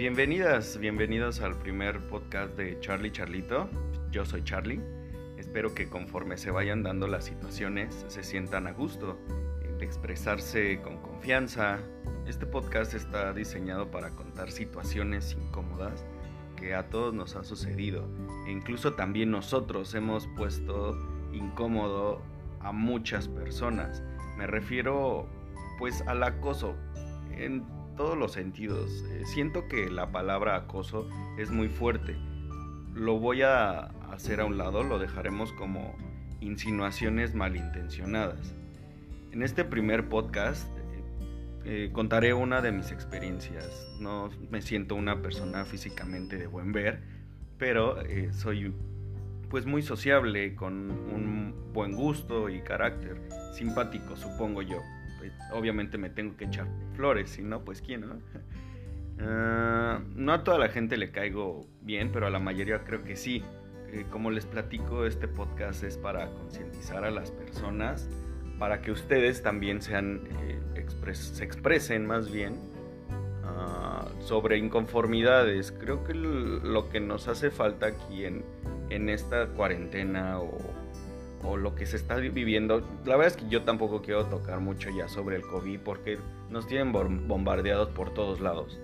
Bienvenidas, bienvenidos al primer podcast de Charlie Charlito. Yo soy Charlie. Espero que conforme se vayan dando las situaciones se sientan a gusto de expresarse con confianza. Este podcast está diseñado para contar situaciones incómodas que a todos nos ha sucedido e incluso también nosotros hemos puesto incómodo a muchas personas. Me refiero pues al acoso en todos los sentidos. Eh, siento que la palabra acoso es muy fuerte. Lo voy a hacer a un lado, lo dejaremos como insinuaciones malintencionadas. En este primer podcast eh, eh, contaré una de mis experiencias. No me siento una persona físicamente de buen ver, pero soy pues muy sociable, con un buen gusto y carácter, simpático supongo yo. Obviamente me tengo que echar flores, si no, pues quién, ¿no? Ah, no a toda la gente le caigo bien, pero a la mayoría creo que sí. Eh, como les platico, este podcast es para concientizar a las personas, para que ustedes también sean, eh, se expresen más bien ah, sobre inconformidades. Creo que lo que nos hace falta aquí en, en esta cuarentena o lo que se está viviendo. La verdad es que yo tampoco quiero tocar mucho ya sobre el COVID porque nos tienen bombardeados por todos lados.